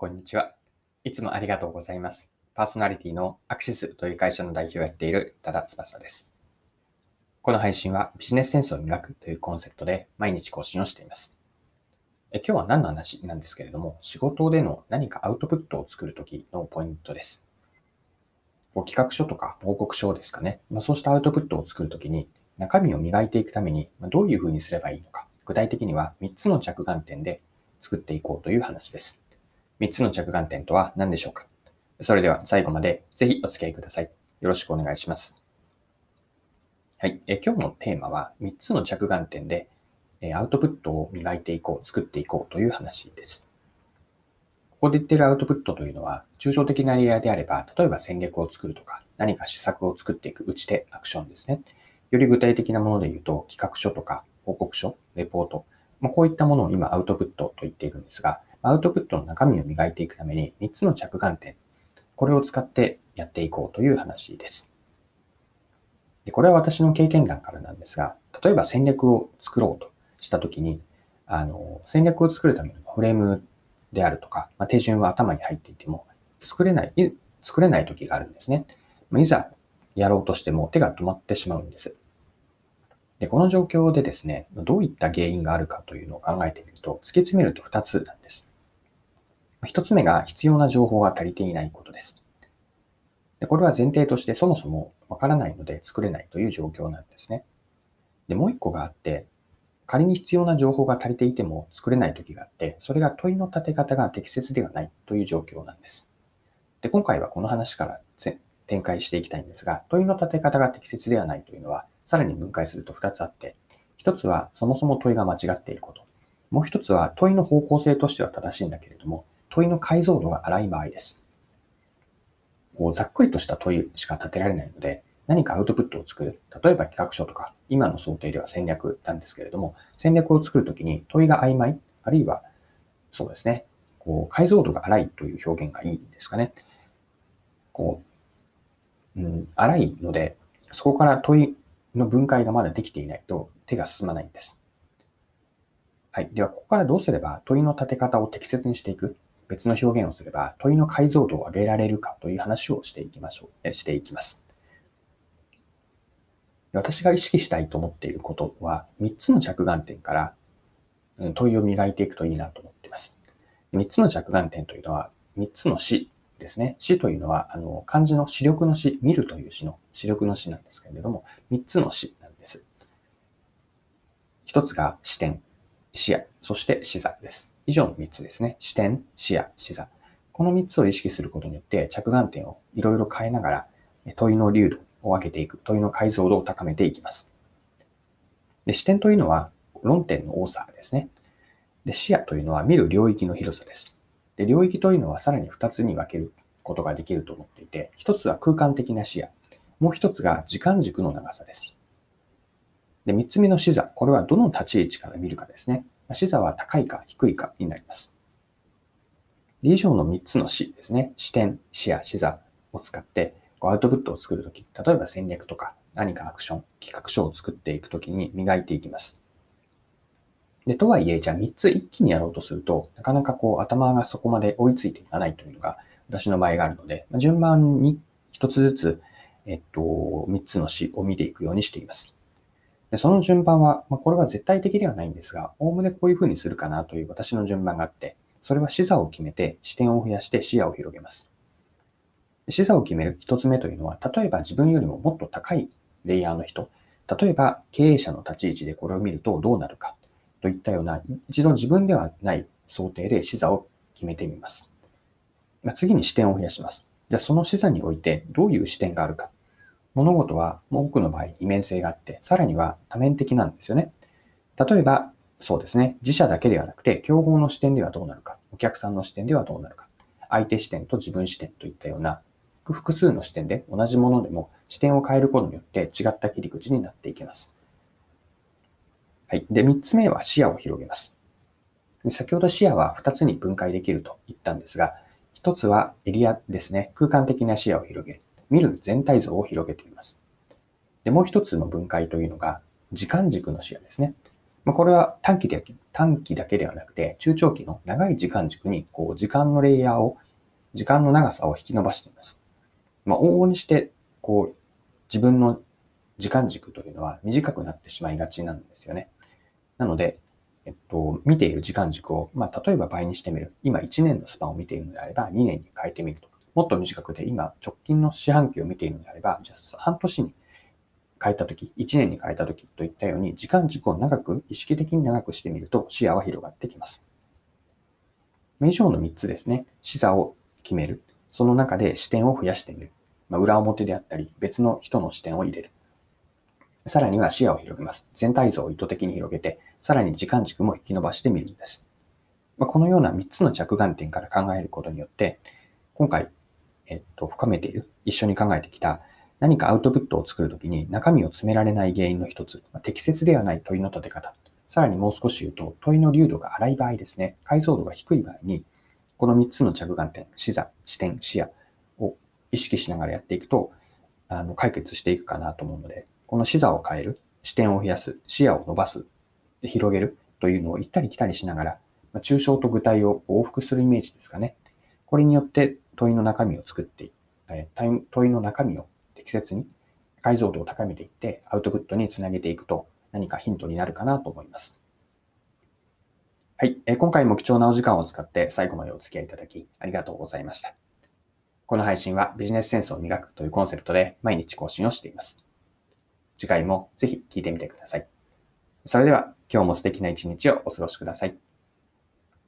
こんにちは。いつもありがとうございます。パーソナリティのアクシスという会社の代表をやっている多田翼です。この配信はビジネスセンスを磨くというコンセプトで毎日更新をしています。え今日は何の話なんですけれども、仕事での何かアウトプットを作るときのポイントです。こう企画書とか報告書ですかね。まあ、そうしたアウトプットを作るときに中身を磨いていくためにどういうふうにすればいいのか。具体的には3つの着眼点で作っていこうという話です。3つの着眼点とは何でしょうか？それでは最後までぜひお付き合いください。よろしくお願いします。はい。え今日のテーマは3つの着眼点でえアウトプットを磨いていこう、作っていこうという話です。ここで言っているアウトプットというのは、抽象的なレイヤーであれば、例えば戦略を作るとか、何か施策を作っていく打ち手、アクションですね。より具体的なもので言うと、企画書とか報告書、レポート、まあ、こういったものを今アウトプットと言っているんですが、アウトプットの中身を磨いていくために3つの着眼点、これを使ってやっていこうという話です。でこれは私の経験談からなんですが、例えば戦略を作ろうとしたときに、あの、戦略を作るためのフレームであるとか、まあ、手順は頭に入っていても、作れない、作れない時があるんですね。ま、いざやろうとしても手が止まってしまうんです。で、この状況でですね、どういった原因があるかというのを考えてみると、突き詰めると2つなんです。1つ目が必要な情報が足りていないことです。でこれは前提としてそもそもわからないので作れないという状況なんですね。で、もう1個があって、仮に必要な情報が足りていても作れない時があって、それが問いの立て方が適切ではないという状況なんです。で、今回はこの話から展開していきたいんですが、問いの立て方が適切ではないというのは、さらに分解すると2つあって、1つはそもそも問いが間違っていること。もう1つは問いの方向性としては正しいんだけれども、問いの解像度が荒い場合です。こうざっくりとした問いしか立てられないので、何かアウトプットを作る。例えば企画書とか、今の想定では戦略なんですけれども、戦略を作るときに問いが曖昧、あるいは、そうですね、こう解像度が荒いという表現がいいんですかね。こう、うん、荒いので、そこから問いの分解がまだできていないと手が進まないんです。はい。では、ここからどうすれば問いの立て方を適切にしていく？別の表現をすれば問いの解像度を上げられるかという話をしていきましょう。していきます。私が意識したいと思っていることは、3つの着眼点から問いを磨いていくといいなと思っています。3つの着眼点というのは、3つの視ですね。視というのは、あの、漢字の視力の視、見るという視の視力の視なんですけれども、3つの視なんです。1つが視点、視野、そして視座です。以上の3つですね。視点、視野、視座。この3つを意識することによって、着眼点をいろいろ変えながら、問いの流度を上げていく、問いの解像度を高めていきます。で視点というのは論点の多さですね。で視野というのは見る領域の広さです。で領域というのはさらに2つに分けることができると思っていて、1つは空間的な視野、もう1つが時間軸の長さです。で3つ目の視座、これはどの立ち位置から見るかですね。視座は高いか低いかになります。以上の3つの視ですね。視点、視野、視座を使ってアウトプットを作るとき、例えば戦略とか何かアクション、企画書を作っていくときに磨いていきます。で、とはいえ、じゃあ3つ一気にやろうとすると、なかなかこう頭がそこまで追いついていかないというのが私の場合があるので、ま順番に1つずつ、えっと、3つの詩を見ていくようにしています。でその順番は、まあ、これは絶対的ではないんですが、おおむねこういうふうにするかなという私の順番があって、それは視座を決めて視点を増やして視野を広げます。視座を決める一つ目というのは、例えば自分よりももっと高いレイヤーの人、例えば経営者の立ち位置でこれを見るとどうなるかといったような、一度自分ではない想定で視座を決めてみます。次に視点を増やします。じゃあその視座においてどういう視点があるか。物事は多くの場合二面性があって、さらには多面的なんですよね。例えば、そうですね、自社だけではなくて、競合の視点ではどうなるか、お客さんの視点ではどうなるか、相手視点と自分視点といったような複数の視点で同じものでも視点を変えることによって違った切り口になっていきます。はい。で、3つ目は視野を広げます。で先ほど視野は2つに分解できると言ったんですが、1つはエリアですね。空間的な視野を広げ。見る全体像を広げています。で、もう1つの分解というのが時間軸の視野ですね。ま、これは短期で、短期だけではなくて、中長期の長い時間軸に、こう、時間のレイヤーを、時間の長さを引き伸ばしています。まあ、往々にして、こう、自分の時間軸というのは短くなってしまいがちなんですよね。なので、えっと、見ている時間軸を、まあ、例えば倍にしてみる。今1年のスパンを見ているのであれば、2年に変えてみると。もっと短くて、今直近の四半期を見ているのであれば、じゃあ半年に変えたとき、1年に変えたときといったように、時間軸を長く、意識的に長くしてみると視野は広がってきます。以上の3つですね。視座を決める。その中で視点を増やしてみる。まあ、裏表であったり、別の人の視点を入れる。さらには視野を広げます。全体像を意図的に広げて、さらに時間軸も引き伸ばしてみるんです。まあ、このような3つの着眼点から考えることによって、今回、えっと、深めている、一緒に考えてきた何かアウトプットを作るときに中身を詰められない原因の一つ、ま、適切ではない問いの立て方。さらにもう少し言うと、問いの流度が荒い場合ですね、解像度が低い場合に、この3つの着眼点、視座、視点、視野を意識しながらやっていくと、あの、解決していくかなと思うので、この視座を変える、視点を増やす、視野を伸ばす、広げるというのを行ったり来たりしながら、まあ、抽象と具体を往復するイメージですかね。これによって問いの中身を作っていく、え問いの中身を適切に解像度を高めていってアウトプットにつなげていくと何かヒントになるかなと思います。はい。え今回も貴重なお時間を使って最後までお付き合いいただきありがとうございました。この配信はビジネスセンスを磨くというコンセプトで毎日更新をしています。次回もぜひ聴いてみてください。それでは今日も素敵な一日をお過ごしください。